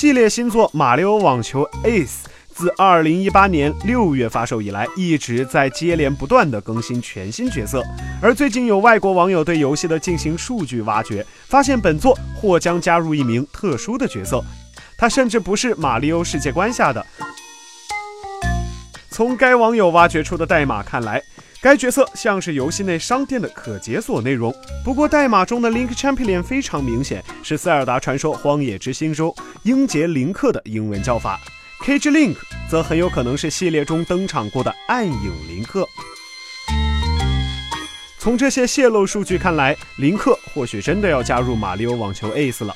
系列新作《马里奥网球 Ace》自2018年6月发售以来，一直在接连不断的更新全新角色。而最近有外国网友对游戏的进行数据挖掘，发现本作或将加入一名特殊的角色，他甚至不是马里奥世界观下的。从该网友挖掘出的代码看来，该角色像是游戏内商店的可解锁内容。不过，代码中的 Link Champion 非常明显是《塞尔达传说：荒野之心》中英杰林克的英文叫法，Cage Link 则很有可能是系列中登场过的暗影林克。从这些泄露数据看来，林克或许真的要加入马里奥网球 Ace 了，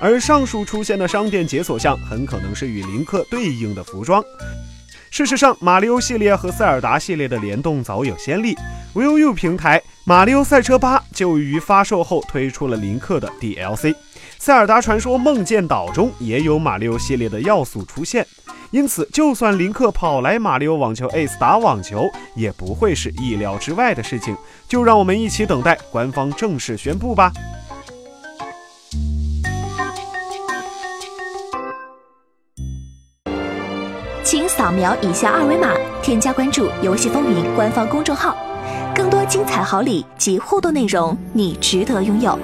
而上述出现的商店解锁项很可能是与林克对应的服装。事实上，马里奥系列和塞尔达系列的联动早有先例。Wii U 平台《马里奥赛车8》就于发售后推出了林克的 DLC，《塞尔达传说：梦见岛》中也有马里奥系列的要素出现。因此，就算林克跑来马里奥网球 Ace 打网球，也不会是意料之外的事情。就让我们一起等待官方正式宣布吧。请扫描以下二维码，添加关注“游戏风云”官方公众号，更多精彩好礼及互动内容，你值得拥有。